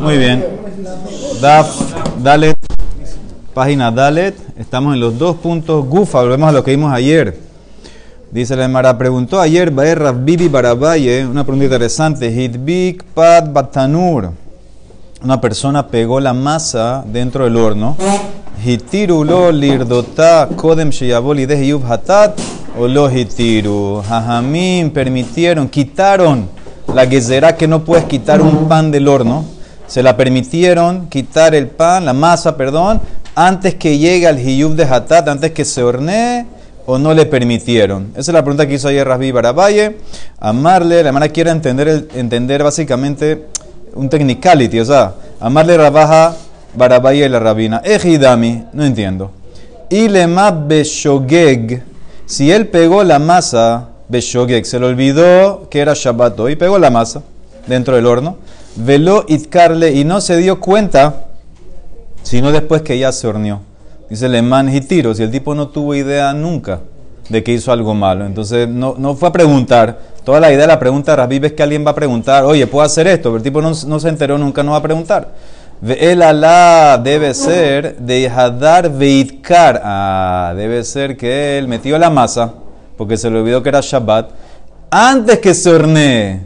Muy bien. Daf, Dalet, página Dalet. Estamos en los dos puntos Gufa. Volvemos a lo que vimos ayer. Dice la Emara, preguntó ayer Baer Bibi Barabaye, una pregunta interesante. Hitbik Pad Batanur. Una persona pegó la masa dentro del horno. Hitiru lo lirdota kodem sheyaboli hatat o lo hitiru. Jajamín permitieron, quitaron la gezerá que no puedes quitar un pan del horno. Se la permitieron quitar el pan, la masa, perdón, antes que llegue al hiyub de hatat, antes que se hornee o no le permitieron? Esa es la pregunta que hizo ayer Rasbi Barabaye. Amarle, la hermana quiere entender, entender básicamente un technicality, o sea, amarle Rabaja Barabaye y la rabina. Ejidami, no entiendo. Ilema Beshogeg, si él pegó la masa, Beshogeg, se le olvidó que era Shabbat y pegó la masa dentro del horno, veló itkarle y no se dio cuenta, sino después que ya se horneó. Dice Leman Hitiro, si el tipo no tuvo idea nunca de que hizo algo malo, entonces no, no fue a preguntar. Toda la idea de la pregunta de Rabib es que alguien va a preguntar, oye, ¿puedo hacer esto? Pero el tipo no se enteró, nunca no va a preguntar. El alá debe ser de Hadar Veitkar. Ah, debe ser que él metió la masa, porque se le olvidó que era Shabbat, antes que se hornee.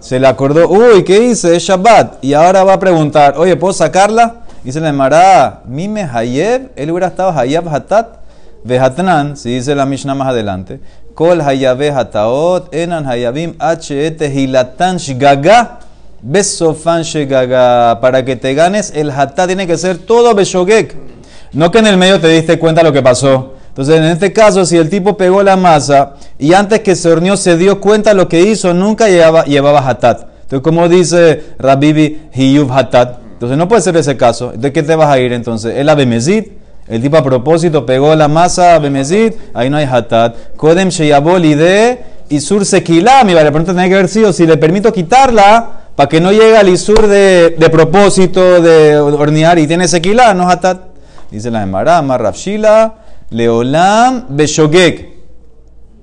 Se le acordó, uy, ¿qué hice? Es Shabbat. Y ahora va a preguntar, oye, ¿puedo sacarla? Dice la Emara, mime Hayeb, él hubiera estado Hayab Hatat, Vehatnan, si dice la Mishnah más adelante, Kol Hayabe Hataot, Enan Hayabim, H, Hilatan Shgaga, Besofan Shgaga. Para que te ganes, el Hatat tiene que ser todo Beshogek. No que en el medio te diste cuenta lo que pasó. Entonces, en este caso, si el tipo pegó la masa y antes que se horneó se dio cuenta lo que hizo, nunca llevaba, llevaba Hatat. Entonces, como dice Rabibi, Hiyuv Hatat. Entonces no puede ser ese caso. ¿De qué te vas a ir entonces? El abemezid. El tipo a propósito pegó la masa abemezid. Ahí no hay hatat. Kodem sheyabol de isur sequilá. Mi vale, pregunta tiene que haber sido si le permito quitarla para que no llegue al isur de, propósito de hornear y tiene sequilá, no hatat. Dice la Emara, Rafshila, Leolam Beshogek.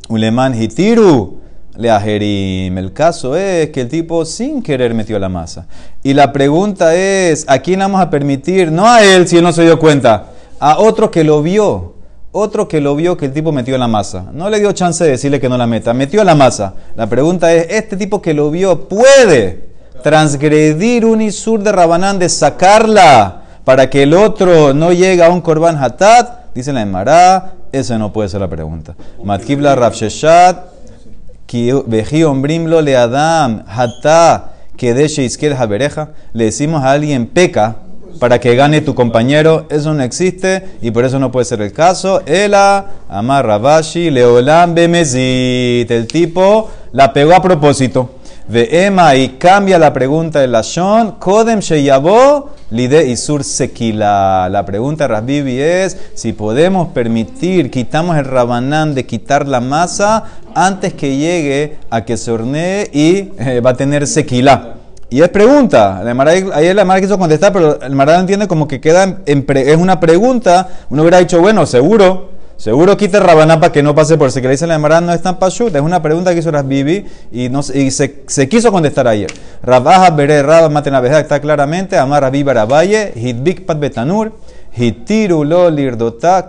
Uleman hitiru. Leajerim. El caso es que el tipo sin querer metió la masa. Y la pregunta es, ¿a quién vamos a permitir? No a él si él no se dio cuenta, a otro que lo vio. Otro que lo vio que el tipo metió la masa. No le dio chance de decirle que no la meta. Metió la masa. La pregunta es, ¿este tipo que lo vio puede transgredir un isur de Rabanán de sacarla para que el otro no llegue a un korban hatat? Dice la Emara, esa no puede ser la pregunta. Matkibla Rafsheshat Veji ombrimlo le Adam, hata que de habereja. Le decimos a alguien peca para que gane tu compañero. Eso no existe y por eso no puede ser el caso. Ela, Amar Rabashi, Leolam Bemezit. El tipo la pegó a propósito. Ve Emma y cambia la pregunta de la Shon. Kodem Sheyabo Lide Isur Sekila. La pregunta de Rasbibi es si podemos permitir, quitamos el rabanán de quitar la masa antes que llegue a que se hornee y eh, va a tener Sekila. Y es pregunta. Ayer la Mara quiso contestar, pero el Mara entiende como que queda en es una pregunta. Uno hubiera dicho, bueno, seguro. Seguro quita Rabaná para que no pase por si que le dice la Emara no es tan pashut. Es una pregunta que hizo Rasbibi y, no, y se, se, quiso contestar ayer. Rabaja Bere Rab Matena está claramente. Amar Rabbi Barabaye, Hitbik Pat Betanur, Hitiru lo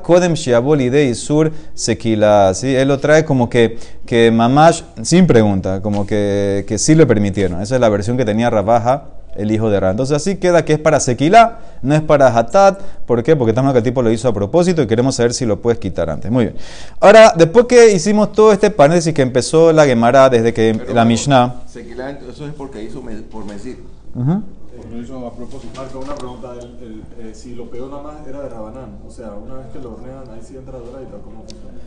Kodem Shiaboli de Isur Sekila. ¿sí? Él lo trae como que, que Mamash, sin pregunta, como que, que sí le permitieron. Esa es la versión que tenía Rabaja el hijo de Ra. Entonces así queda que es para Sequilá, no es para Hatat. ¿Por qué? Porque estamos que el tipo lo hizo a propósito y queremos saber si lo puedes quitar antes. Muy bien. Ahora, después que hicimos todo este paréntesis que empezó la Gemara desde que Pero, la Mishnah... Sequilá, eso es porque hizo por Mesir. Ujú. Lo hizo a propósito. Marco, una pregunta. El, el, eh, si lo pegó nada más era de Rabanán. O sea, una vez que lo hornean, ahí sí entra Doraita. ¿Cómo funciona?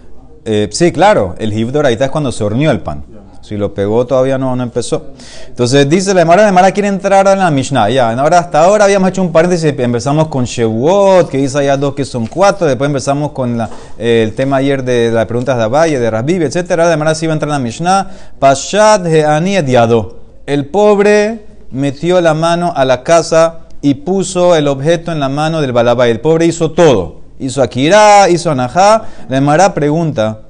Eh, sí, claro, el hib doraita es cuando se horneó el pan. Si lo pegó todavía no, no empezó. Entonces dice la Emara, la Emara quiere entrar en la Mishnah. Ya, ahora hasta ahora habíamos hecho un paréntesis, empezamos con Shevuot, que dice allá dos que son cuatro, después empezamos con el tema ayer de las preguntas de Abaye, de Rabib, etc. La Emara sí iba a entrar en la Mishnah. Pashat Heani Ediado. El pobre metió la mano a la casa y puso el objeto en la mano del Balabay. El pobre hizo todo. Hizo Akira, hizo Anajá. La Emara pregunta,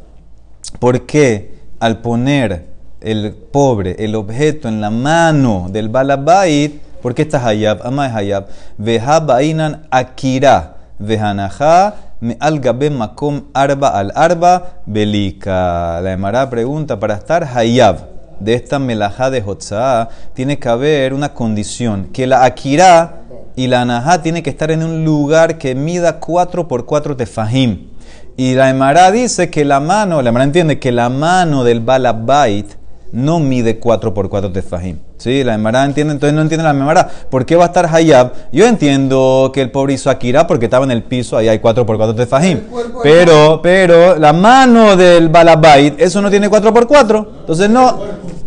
¿por qué al poner el pobre, el objeto en la mano del balabait, ¿por qué está hayab? Ama es hayab. Veja bainan akira. Vejanajá me al gabe makom arba al arba belika. La Emara pregunta, para estar hayab de esta melajá de Hotzá, tiene que haber una condición, que la akira y la anajá tiene que estar en un lugar que mida 4 por 4 tefahim. Y la Emara dice que la mano, la Emara entiende que la mano del balabait no mide 4 por 4 tefahim. Sí, la Emara entiende, entonces no entiende la Emara. ¿Por qué va a estar Hayab? Yo entiendo que el pobre hizo Akira porque estaba en el piso, ahí hay 4 por 4 tefahim. Pero, pero, la mano del balabait, eso no tiene 4 por 4 Entonces no.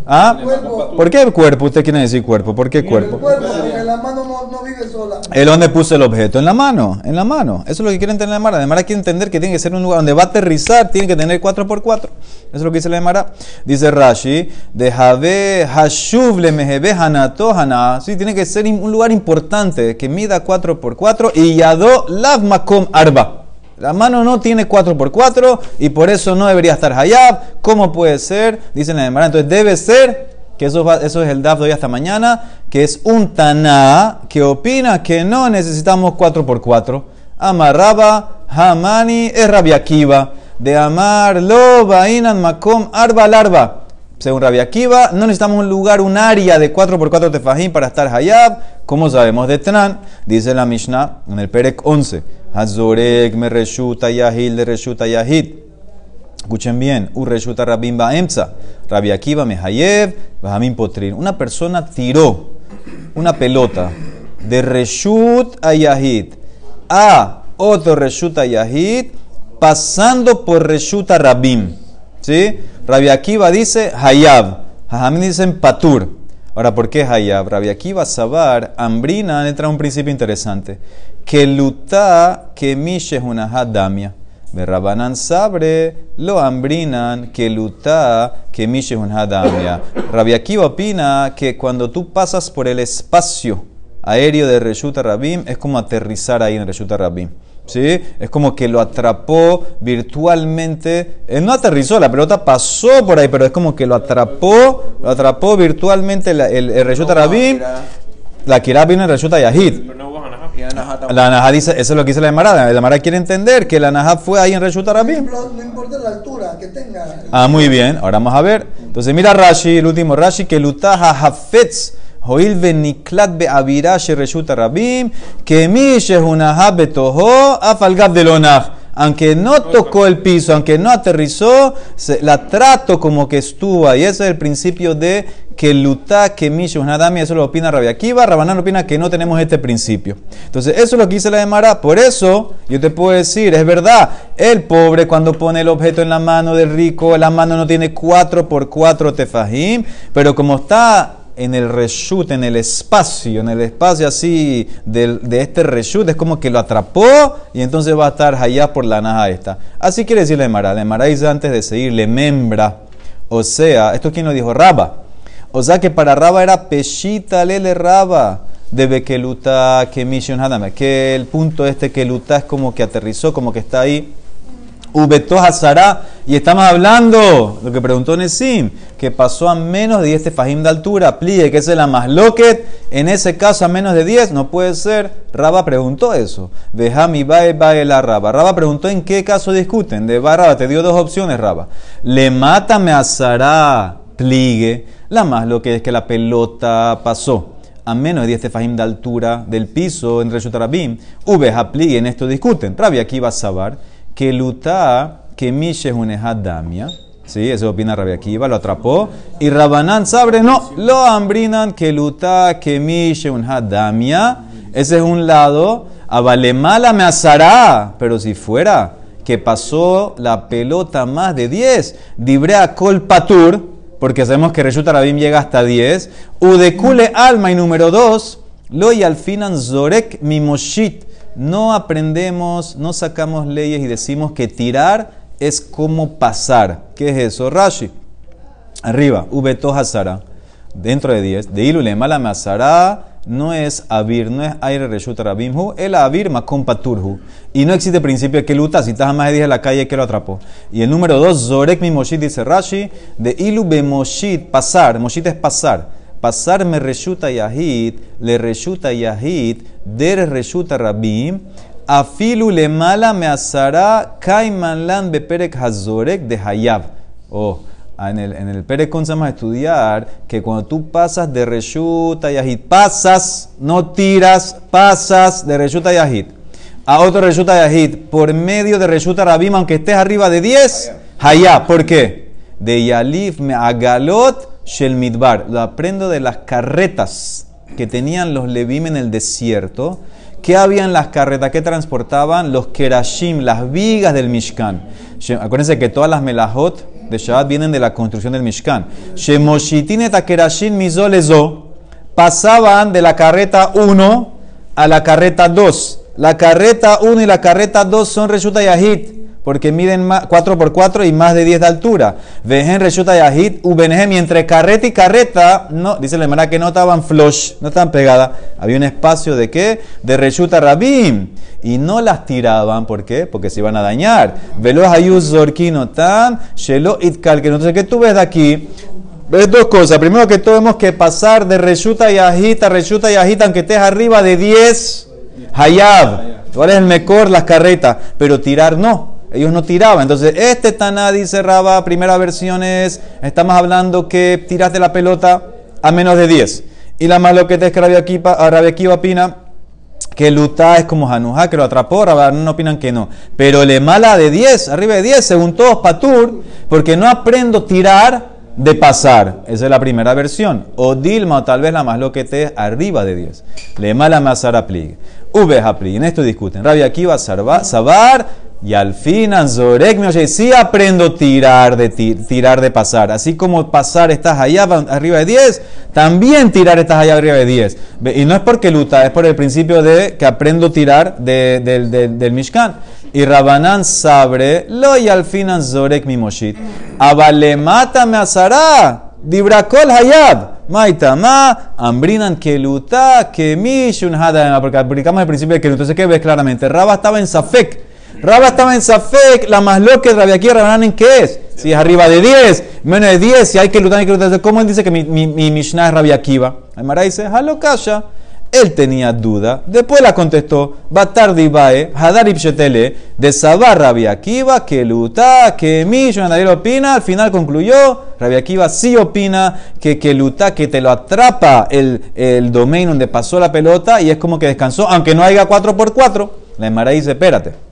¿Ah? ¿Por qué el cuerpo? ¿Usted quiere decir cuerpo? ¿Por qué cuerpo? cuerpo, porque la mano no, no vive sola. ¿El dónde puso el objeto? En la mano, en la mano. Eso es lo que quiere entender la Mara. La Mara quiere entender que tiene que ser un lugar donde va a aterrizar, tiene que tener 4x4. Eso es lo que dice la Mara. Dice Rashi, de Jave Hashuv le hana. Sí, tiene que ser un lugar importante, que mida 4x4 y yado lav makom arba. La mano no tiene 4x4 y por eso no debería estar hayab. ¿Cómo puede ser? Dice la Mara. Entonces debe ser que eso, es el DAF de hoy hasta mañana, que es un Taná que opina que no necesitamos 4x4. Amarraba, Hamani, es Rabiakiva. De amar, lo, Bainan, Makom, Arba, Larba. Según Rabiakiva, no necesitamos un lugar, un área de 4x4 tefajim para estar hayab. Como sabemos de Tnan, dice la Mishnah en el Perek 11. Hazorek me reshuta yahid de reshuta yahid. Escuchen bien, Urreshuta Rabim Baemza, Rabbi Akiva Mehayev, Bahamim Potrin. Una persona tiró una pelota de Reshut a Yahid a otro Reshut a Yahid, pasando por Reshut Rabim. ¿Sí? Rabbi Akiva dice Hayab, Bahamim dicen Patur. Ahora, ¿por qué Hayab? Rabbi Akiva Sabar, Ambrina, entra un principio interesante. Que luta que mishe damia. Berrabanan sabre lo ambrinan que luta que mishe un hadamia. Rabbi Akiva opina que cuando tú pasas por el espacio aéreo de Reshuta Rabim es como aterrizar ahí en Reshuta Rabim. ¿Sí? Es como que lo atrapó virtualmente. Él no aterrizó, la pelota pasó por ahí, pero es como que lo atrapó, lo atrapó virtualmente la- el, el Reshuta Rabim. La Kirá vino en Reshuta Yahid. Y. La Naja dice, eso es lo que dice la Emara. La Emara quiere entender que la Naja fue ahí en Reshuta Rabim. No, no importa la altura que tenga. Ah, muy bien. Ahora vamos a ver. Entonces mira Rashi, el último Rashi, que lutaha hafetz. Hoil veniklat be'avirash reshuta rabim, que mi shehunaha betoho afalgab de lonach. Aunque no tocó el piso, aunque no aterrizó, se- la trato como que estuvo ahí. Ese es el principio de que luta que mi shehunadami, eso lo opina Rabbi Akiva. Rabanán opina que no tenemos este principio. Entonces, eso es lo que dice la Emara. Por eso, yo te puedo decir, es verdad, el pobre cuando pone el objeto en la mano del rico, la mano no tiene 4 por 4 tefajim, pero como está en el reshut, en el espacio, en el espacio así de, este reshut, es como que lo atrapó y entonces va a estar allá por la naja esta. Así quiere decir la Emara. La Emara dice antes de seguirle membra. O sea, esto quién lo dijo, Raba. O sea que para Raba era peshita lele Raba. De Bekeluta que Mission Hadame. Que el punto este que Luta es como que aterrizó, como que está ahí. Ubeto Hazara. Y estamos hablando, lo que preguntó Nesim, que pasó a menos de 10 tefajim de altura. Plie, que es la más loquet. En ese caso, a menos de 10, no puede ser. Raba preguntó eso. Vejami bae bae la Raba. Raba preguntó en qué caso discuten. De Raba te dio dos opciones, Raba. Le mata me Hazara. Pligue. La más lo que es que la pelota pasó a menos de 10 tefajim de altura del piso en Reshut Rabim. Ubeja pligue. En esto discuten. Rabbi aquí va a saber que luta que mishe damia. Sí, eso opina Rabbi Akiva, lo atrapó. Y Rabanán sabre, no, lo ambrinan que luta que mishe damia. Ese es un lado. Abalemala me asará. Pero si fuera que pasó la pelota más de 10, dibrea kol patur, porque sabemos que Reshut Rabim llega hasta 10. Udekule alma y número 2, lo y al finan zorek mimoshit. No aprendemos, no sacamos leyes y decimos que tirar es como pasar. ¿Qué es eso? Rashi. Arriba, Ubeto Hazara. Dentro de 10. De Ilule Mala Mazara. No es avir, no es aire reshut rabimhu, el avir makom paturhu. Y no existe principio de keluta, si estás más de 10 en la calle, que lo atrapó. Y el número 2, zorek mi moshit, dice Rashi, de ilu be moshit, pasar, moshit es pasar. Pasar me reshuta yahid, le reshuta yahid, der reshuta rabim, afilu le mala me asara, kaiman lan beperek hazorek de hayab. Oh, en el, en el Pérez Conza vamos a estudiar que cuando tú pasas de Reshuta Yahid, pasas, no tiras, pasas de Reshuta Yahid a otro Reshuta Yahid por medio de Reshuta Rabim, aunque estés arriba de 10, Hayá. ¿Por qué? De Yalif me agalot shel midbar. Lo aprendo de las carretas que tenían los Levim en el desierto. ¿Qué había en las carretas? ¿Qué transportaban? Los kerashim, las vigas del Mishkan. Acuérdense que todas las melajot de Shabbat vienen de la construcción del Mishkan. Shemoshitin et akerashim mizolezo pasaban de la carreta 1 a la carreta 2. La carreta 1 y la carreta 2 son Reshuta Yahid, porque miden 4 por 4 y más de 10 de altura. Vejen Reshuta Yahid, Ubenehem, y entre carreta y carreta, no, dice la hermana que no estaban flush, no estaban pegadas. Había un espacio de qué? De Reshuta Rabim. Y no las tiraban, ¿por qué? Porque se iban a dañar. Velo Hayuz Zorkinotam, Shelo Itkal. Entonces, ¿qué tú ves de aquí? Ves dos cosas. Primero que todo, tenemos que pasar de Reshuta y Ajita, Reshuta aunque estés arriba de 10 Hayab. ¿Cuál es el mejor? Las carretas. Pero tirar no. Ellos no tiraban. Entonces, este Taná dice Raba, primera versión es, estamos hablando que tiraste la pelota a menos de 10. Y la más lo que te es que Rabia Akiva opina que Lutá es como Hanuja, que lo atrapó, no opinan que no. Pero le mala de 10, arriba de 10, según todos Patur, porque no aprendo tirar de pasar. Esa es la primera versión. O Dilma, o tal vez la más lo que te es arriba de 10. Le mala masara plig. V En esto discuten. Rabia Akiva, Sabar, y al fin, Anzorek me sí aprendo tirar de tirar de pasar. Así como pasar estás allá arriba de 10, también tirar estás allá arriba de 10. Y no es porque luta, es por el principio de que aprendo tirar de, del Mishkan. Y Rabanán sabre, lo y al fin Anzorek mi moshit. Abalemata me asará. Dibrakol hayab. Maitama, ambrinan que luta, que mishun hada. Porque aplicamos el principio de que entonces que ves claramente. Raba estaba en Safek Raba estaba en Safek, la más loca de aquí, Rabanán qué es? Si es arriba de 10, menos de 10, si hay que lutar, hay que lutar. ¿Cómo él dice que mi, mi, mi Mishnah es Rabia Akiva? Aymara dice, halo kasha. Él tenía duda, después la contestó, Batar Dibae, Hadar Ipshetele, de Sabar Akiva, que luta, que mi, nadie opina, al final concluyó, Rabia Akiva sí opina que que luta, que te lo atrapa el, el domain donde pasó la pelota y es como que descansó, aunque no haya 4x4. La Emara dice, espérate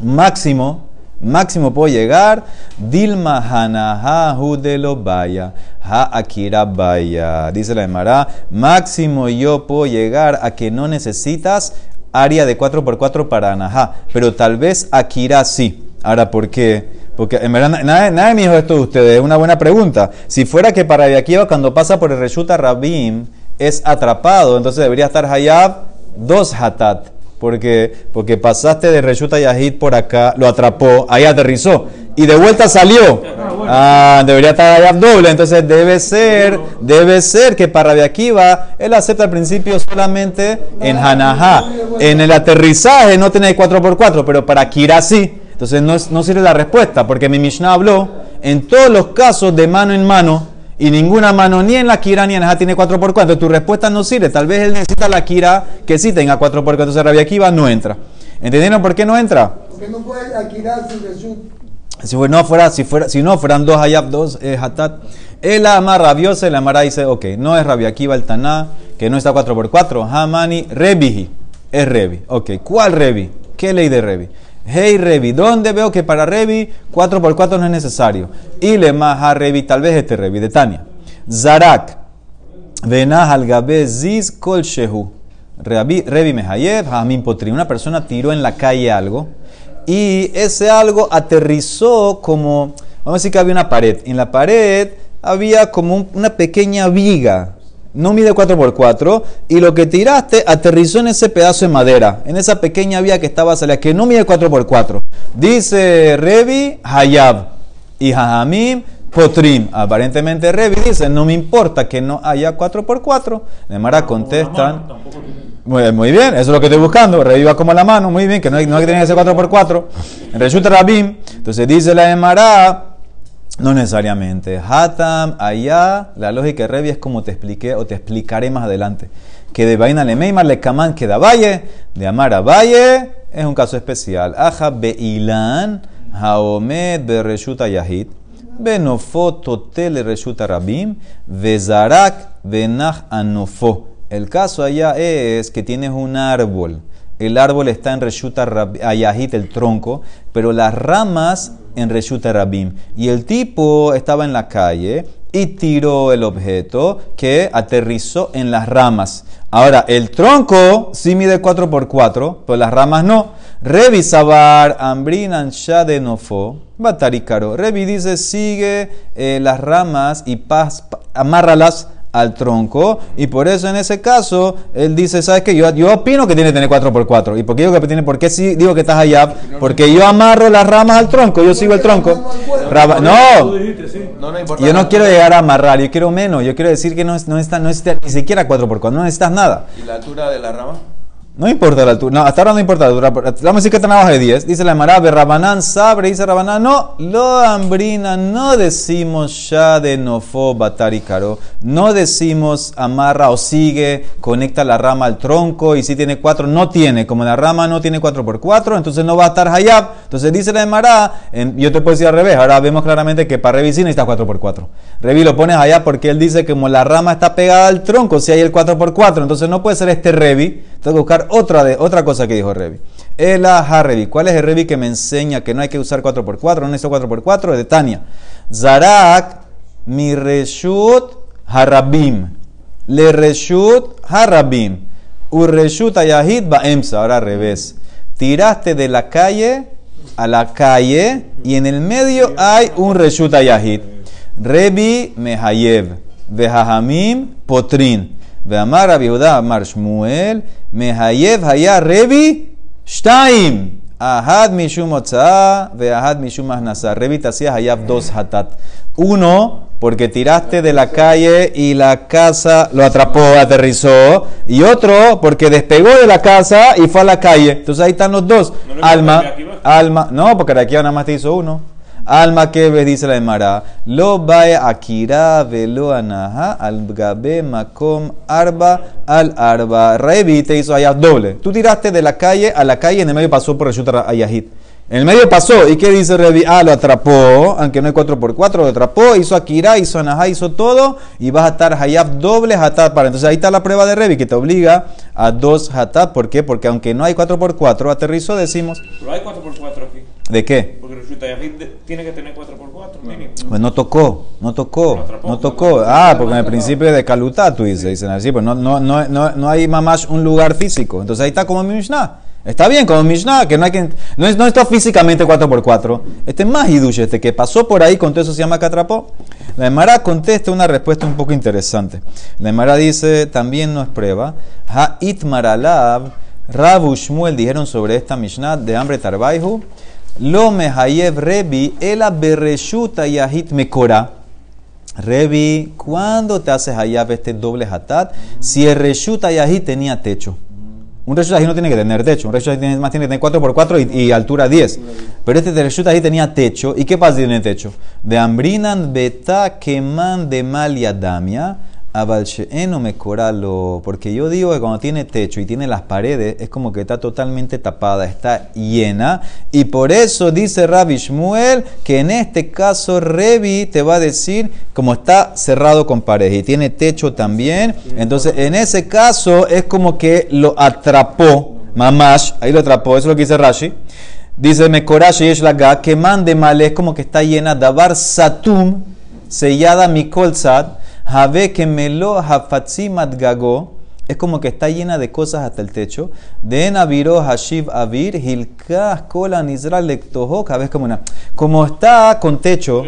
máximo, máximo puedo llegar, Dilma Hanaha Judelo Baya, Ha Akira Baya. Dice la Emara, máximo yo puedo llegar a que no necesitas área de 4x4 para Anaha, pero tal vez Akira sí. Ahora, ¿por qué? Porque en verdad nadie, me dijo esto de ustedes, es una buena pregunta. Si fuera que para Yakiva cuando pasa por el Reshuta Rabim es atrapado, entonces debería estar Hayab dos Hatat porque, porque pasaste de Reshuta Yahid por acá, lo atrapó, ahí aterrizó y de vuelta salió. Ah, debería estar allá doble, entonces debe ser, debe ser que para de aquí va, él acepta al principio solamente en Hanajá. En el aterrizaje no tiene 4x4, pero para Kira sí. Entonces no, no sirve la respuesta, porque mi Mishnah habló en todos los casos de mano en mano y ninguna mano ni en la Kira ni en la tiene 4x4. Entonces tu respuesta no sirve. Tal vez él necesita la Kira que sí tenga 4x4. Entonces Rabia Akiva no entra. ¿Entendieron por qué no entra? Porque no puede Akira sin Jesús. Si no, fuera, si, fuera, si no fueran dos Hayab, dos eh, Hatat. Él ama rabiosa y la Mara dice, ok, no es Rabia Akiva el Taná, que no está 4x4. Hamani, Rebihi. Es Rebi. Ok, ¿cuál Rebi? ¿Qué ley de Rebi? Hey Revi, ¿dónde veo que para Revi 4x4 no es necesario? Y le maja Revi, tal vez este Revi de Tania. Zarak, venah al gabe ziz kol shehu. Revi mehayev, hamim potri. Una persona tiró en la calle algo y ese algo aterrizó como, vamos a decir que había una pared. En la pared había como una pequeña viga no mide 4x4 y lo que tiraste aterrizó en ese pedazo de madera, en esa pequeña vía que estaba salida, que no mide 4x4. Dice Revi Hayab y Jajamim Potrim. Aparentemente Revi dice, no me importa que no haya 4x4. Nemara contestan. Tampoco tiene. Muy, muy bien, eso es lo que estoy buscando. Reviva como la mano, muy bien, que no hay, no hay que tener que ser 4x4. En Reshut Rabim, entonces dice la Emara, no necesariamente. Hatam, allá, la lógica de Revi es como te expliqué o te explicaré más adelante. Que de Vaina le Meimar le Kaman que da Valle, de Amar a Valle, es un caso especial. Aja Beilan, Haomed Bereshuta Yahid, Benofo Totel Reshuta Rabim, Vezarak Benach Anofo. El caso allá es que tienes un árbol. El árbol está en Reshuta Ayahit, el tronco, pero las ramas en Reshuta Rabim. Y el tipo estaba en la calle y tiró el objeto que aterrizó en las ramas. Ahora, el tronco sí mide 4x4, pero las ramas no. Shadenofo, Bataricaro. Revi dice, sigue eh, las ramas y pas, pa- amárralas al tronco. Y por eso en ese caso él dice sabes que yo, yo opino que tiene que tener 4x4 y por qué digo que tiene por qué sí digo que estás allá porque yo amarro las ramas al tronco yo sigo el tronco. Raba- no yo no quiero llegar a amarrar yo quiero menos. Yo quiero decir que no, no, está, no necesitas ni siquiera 4x4 no necesitas nada. ¿Y la altura de la rama? No importa la altura. No, hasta ahora no importa la altura. Vamos a decir que abajo de 10. Dice la Emara, Rabanán sabre, dice Rabanán, no, lo hambrina, no decimos ya de nofo caro. No decimos amarra o sigue, conecta la rama al tronco y si tiene 4, no tiene. Como la rama no tiene 4 por 4, entonces no va a estar hayab. Entonces dice la Emara, en- yo te puedo decir al revés. Ahora vemos claramente que para Revi sí necesita 4 por 4. Revi lo pones allá porque él dice que como la rama está pegada al tronco, si hay el 4 por 4, entonces no puede ser este Revi. Tengo que buscar otra, de, otra cosa que dijo Revi. El Revi. ¿Cuál es el Revi que me enseña que no hay que usar 4x4? No necesito 4x4. Es de Tania. Zarak mi reshut harabim. Le reshut harabim. Urreshut ayahid baemsa. Ahora al revés. Tiraste de la calle a la calle y en el medio hay un reshut ayahid. Rebi mehayev. Vehahamim potrin. Veamar Abiudá Amar Shmuel, Mehayev Haya Revi Shtaim. Ahad Mishum Otsa, Veahad Mishum Ahnasa. Revi Tasia Hayav dos Hatat. Uno, porque tiraste de la calle y la casa lo atrapó, aterrizó. Y otro, porque despegó de la casa y fue a la calle. Entonces ahí están los dos. No alma, alma. No, porque de aquí nada más te hizo uno. Alma que ves, dice la Emara, lo vaya akira velo anaha al gabe makom arba al arba. Revi te hizo allá doble. Tú tiraste de la calle a la calle, en el medio pasó por Reshuta Ayahit. En el medio pasó, ¿y qué dice Revi? Ah, lo atrapó, aunque no hay 4x4, lo atrapó, hizo Akira, hizo Anahá, hizo todo, y vas a estar Hayab doble Hatat para. Entonces ahí está la prueba de Revi, que te obliga a dos Hatat. ¿Por qué? Porque aunque no hay 4x4, aterrizó, decimos, Pero hay 4x4 aquí. ¿De qué? Porque que tiene que tener 4x4 mínimo. Pues no tocó, no tocó, Lo atrapó. no tocó. Ah, porque en el principio de Calutá tú dices, dicen así, pues no, no, no, no, no hay mamás un lugar físico. Entonces ahí está como mi Mishnah. Está bien, como Mishnah, que no hay que. No, es, no está físicamente 4x4. Este es más hidush, este que pasó por ahí, con todo eso se llama que atrapó. La Emara contesta una respuesta un poco interesante. La Emara dice, también no es prueba. Ha itmaralav, Rabu Shmuel dijeron sobre esta Mishnah de hambre Tarbaihu. Lo mehayev rebi, ela bereshuta yahit mekora. Revi, ¿cuándo te haces hayab este doble hatat? Si el reshuta yahit tenía techo. Un reshuta yahit no tiene que tener techo. Un reshuta yahit más tiene que tener 4x4 y, y altura 10. Pero este reshuta yahit tenía techo. ¿Y qué pasa si tiene techo? De ambrinan beta keman de mal yadamia. Porque yo digo que cuando tiene techo y tiene las paredes, es como que está totalmente tapada, está llena. Y por eso dice Rabbi Shmuel que en este caso Revi te va a decir, como está cerrado con paredes y tiene techo también, entonces en ese caso es como que lo atrapó. Mamash, ahí lo atrapó, eso es lo que dice Rashi. Dice Mekorashi es la ga, que mande mal, es como que está llena, Dabar Satum, sellada Mikol Have que melo hafatzimat gago, es como que está llena de cosas hasta el techo. De Naviro Hashiv Avir, Hilkas Kolan Israel Lektoho, cada vez como una. Como está con techo,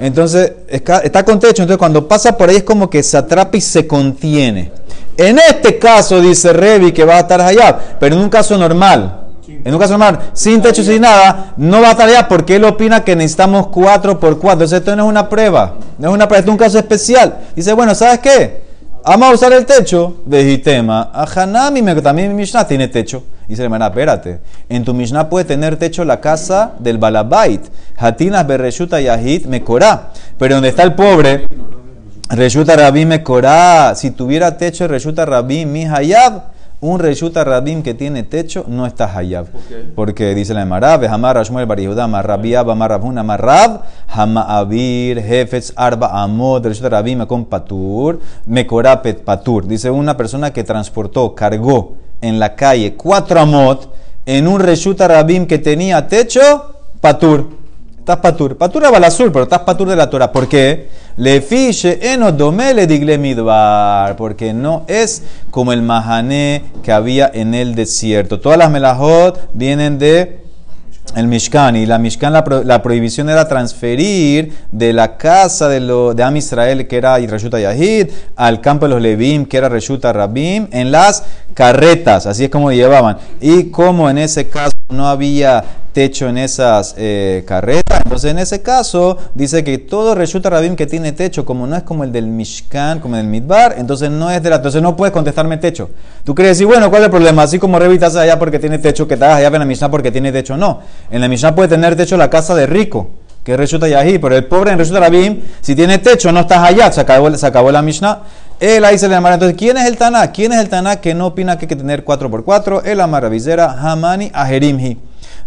entonces está con techo, entonces cuando pasa por ahí es como que se atrapa y se contiene. En este caso, dice Revi, que va a estar allá, pero en un caso normal. En un caso normal, sin techo, sin nada, no va a estar allá porque él opina que necesitamos 4 por 4. Entonces esto no es una prueba, no es una prueba, esto es un caso especial. Dice, bueno, ¿sabes qué? Vamos a usar el techo de Hitema. A Hanami, también mi Mishnah tiene techo. Dice, hermana, espérate. En tu Mishnah puede tener techo la casa del Balabait. Hatinas Berreshuta Yahid Mekorá. Pero donde está el pobre, Reshuta Rabim Mekorá. Si tuviera techo, Reshuta Rabim mi Hayab. Un Reshuta Rabim que tiene techo no está Hayab. Porque dice la Emara, Behamar Rashmuel Barihuda, Marrabiab, Amarrabhuna, Marrab, Hama Avir, Hefetz, Arba, Amod, Reshuta Rabim, Mekon Patur, Mekorá Pet Patur. Dice una persona que transportó, cargó en la calle cuatro Amot en un Reshuta Rabim que tenía techo, Patur. Estás patur. Patur balasur, pero estás de la Torah. ¿Por qué? Le fiche enodome le digle midbar. Porque no es como el mahané que había en el desierto. Todas las melajot vienen de el Mishkan. Y la Mishkan, la, pro- la prohibición era transferir de la casa de, lo, Am Israel, que era Reshuta Yahid, al campo de los Levim, que era Reshuta Rabim, en las carretas. Así es como llevaban. Y como en ese caso no había techo en esas eh, carretas, entonces en ese caso dice que todo Reshuta Rabim que tiene techo, como no es como el del Mishkan, como el del Midbar, entonces no es de la... Entonces no puedes contestarme techo. Tú quieres decir, bueno, ¿cuál es el problema? Así como revitas allá porque tiene techo, que hagas allá en la Mishnah porque tiene techo. No. En la Mishnah puede tener techo la casa de rico, que es Reshuta pero el pobre en Reshuta Rabim, si tiene techo, no estás allá. Se acabó, se acabó la Mishnah. Él ahí se le llama. Entonces, ¿quién es el Taná? ¿Quién es el Taná que no opina que hay que tener 4x4? El Amaravizera Hamani Ajerimhi.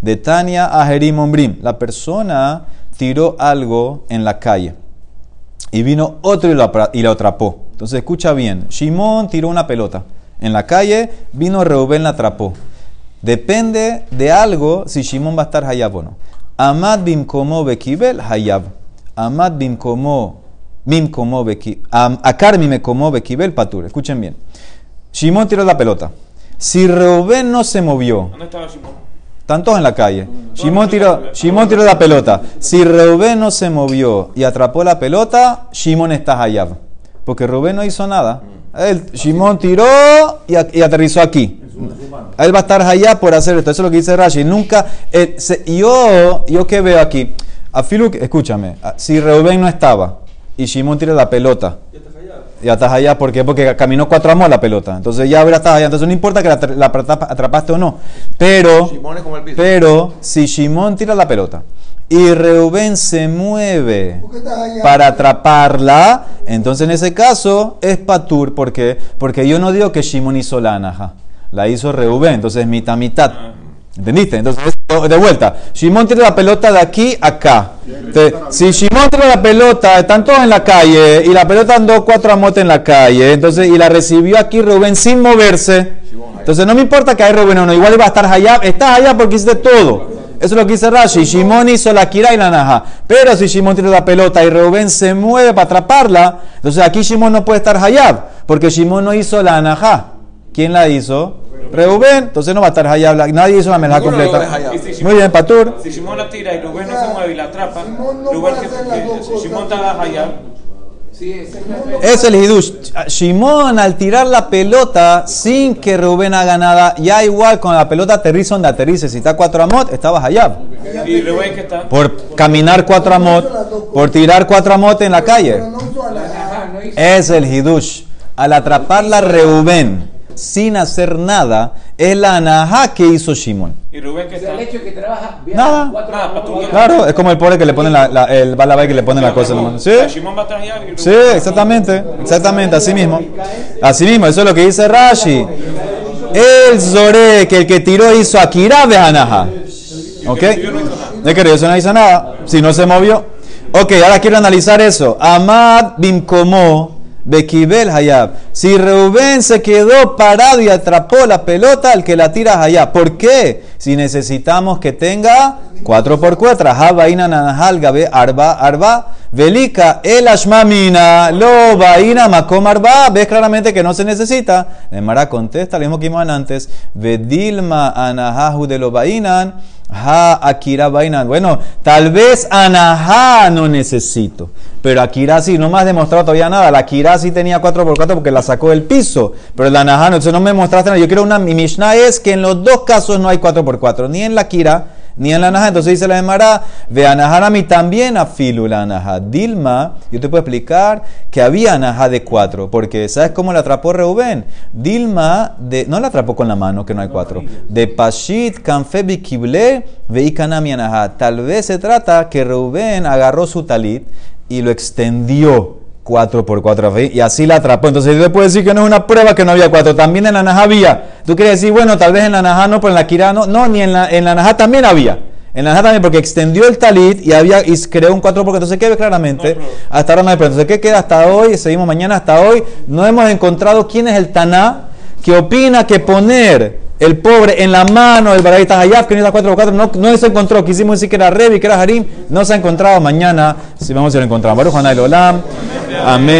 De Tania Ajerim Ombrim. La persona tiró algo en la calle y vino otro y lo, y lo atrapó. Entonces escucha bien, Shimón tiró una pelota en la calle, vino Reubén la atrapó. Depende de algo si Shimón va a estar hayab o no. Amad bim como bekibel hayab. Amad bim como como bekibel. Akar me como bekibel patur. Escuchen bien. Shimón tiró la pelota. Si Reubén no se movió, ¿Dónde estaba Simón? están todos en la calle. Shimón tiró, Shimón tiró la pelota. Si Reubén no se movió y atrapó la pelota, Shimón está hayab. Porque Reubén no hizo nada. Él, Shimón tiró y, a- y aterrizó aquí. Él va a estar hayab por hacer esto. Eso es lo que dice Rashi. Nunca. eh, se- yo, yo que veo aquí. A escúchame. a- Si Reubén no estaba y Shimón tira la pelota. Ya estás allá, ¿por qué? Porque caminó cuatro amos la pelota. Entonces ya ahora estás allá. Entonces no importa que la, la atrapa- atrapaste o no. Pero, Shimón es como el piso. pero si Shimón tira la pelota y Reubén se mueve para atraparla, entonces en ese caso es patur. ¿Por qué? Porque yo no digo que Shimón hizo la anaja. La hizo Reubén. Entonces mitad, mitad. ¿Entendiste? Entonces, de vuelta. Shimón tira la pelota de aquí a acá. Si Shimón tira la pelota, están todos en la calle, y la pelota andó cuatro amotes en la calle, entonces, y la recibió aquí Rubén sin moverse. Entonces, no me importa que hay Rubén o no, igual iba a estar Hayab. Estás allá porque hiciste todo. Eso es lo que dice Rashi. Shimón hizo la kira y la naja. Pero si Shimón tira la pelota y Rubén se mueve para atraparla, entonces aquí Shimón no puede estar Hayab, porque Shimón no hizo la naja. ¿Quién la hizo? Reubén, entonces no va a estar Hayab. la- Nadie hizo la melja completa. Hayab. Si Muy bien, Patur. Si Simón la tira y Rubén no se mueve y la atrapa, Rubén cosas. Simón está allá. Es el hidush. Shimón al tirar la pelota sin que Rubén haga nada, ya igual con la pelota aterriza donde aterrice. Si está cuatro amot, estabas allá. Y Rubén que está. Por caminar cuatro amot, por tirar cuatro amot en la calle. Es el hidush. Al atraparla Reuben sin hacer nada, es la anajá que hizo Shimón. Y Rubén que está. El hecho que trabaja Nada. cuatro Nada, para tu- Claro, es como el pobre que le pone la, la- el balabay que le pone la cosa. ¿Sí? Simón va a allá y Rubén. Sí, exactamente, exactamente, así mismo. Así mismo, eso es lo que dice Rashi. El Zore, que el que tiró hizo Akira Behanaha. ¿Ok? ¿De qué eso no hizo nada? Si no se movió. Ok, ahora quiero analizar eso. Amad Bimkomo Bekibel Hayab. Si Reuben se quedó parado y atrapó la pelota, el que la tira Hayab. ¿Por qué? Si necesitamos que tenga 4 por 4 Habaina Nanahal Gabe Arba Arba. Velika el ashmamina lo vaina makom arba. Ves claramente que no se necesita. La Emara contesta lo mismo que vimos antes. Vedilma anahahu de lo vainan. Ha Akira vainan. Bueno, tal vez Anaha no necesito. Pero Akira sí, no me has demostrado todavía nada. La Akira sí tenía 4x4 porque la sacó del piso. Pero la Anaha no, entonces no me mostraste nada. Yo quiero una. Mi Mishnah es que en los dos casos no hay 4x4. Ni en la Akira ni en la Anaha. Entonces dice la Emara, ve Anaharami también a Filu la Anaha. Dilma, yo te puedo explicar que había Anaha de cuatro, porque ¿sabes cómo la atrapó Reubén? Dilma, de, no la atrapó con la mano, que no hay cuatro. De Pashit, Kanfe, Bikible, Veikanami Anaha. Tal vez se trata que Reubén agarró su talit y lo extendió. 4 por 4 y así la atrapó. Entonces yo te puedo decir que no es una prueba que no había 4. También en la Naja había. Tú quieres decir, bueno, tal vez en la Naja no, pero en la Kira no. No, ni en la, en la Naja también había. En la Naja también, porque extendió el talit y había y creó un 4 porque entonces ¿qué ve claramente? hasta ahora no hay prueba. Entonces, ¿qué queda hasta hoy? Seguimos mañana hasta hoy. No hemos encontrado quién es el Taná que opina que poner el pobre en la mano del Baraita Hayaf, que es 4 4 no, no se encontró. Quisimos decir que era Revi, que era Harim. No se ha encontrado. Mañana, si vamos a ir a encontrar. Baruch Olam. Amén.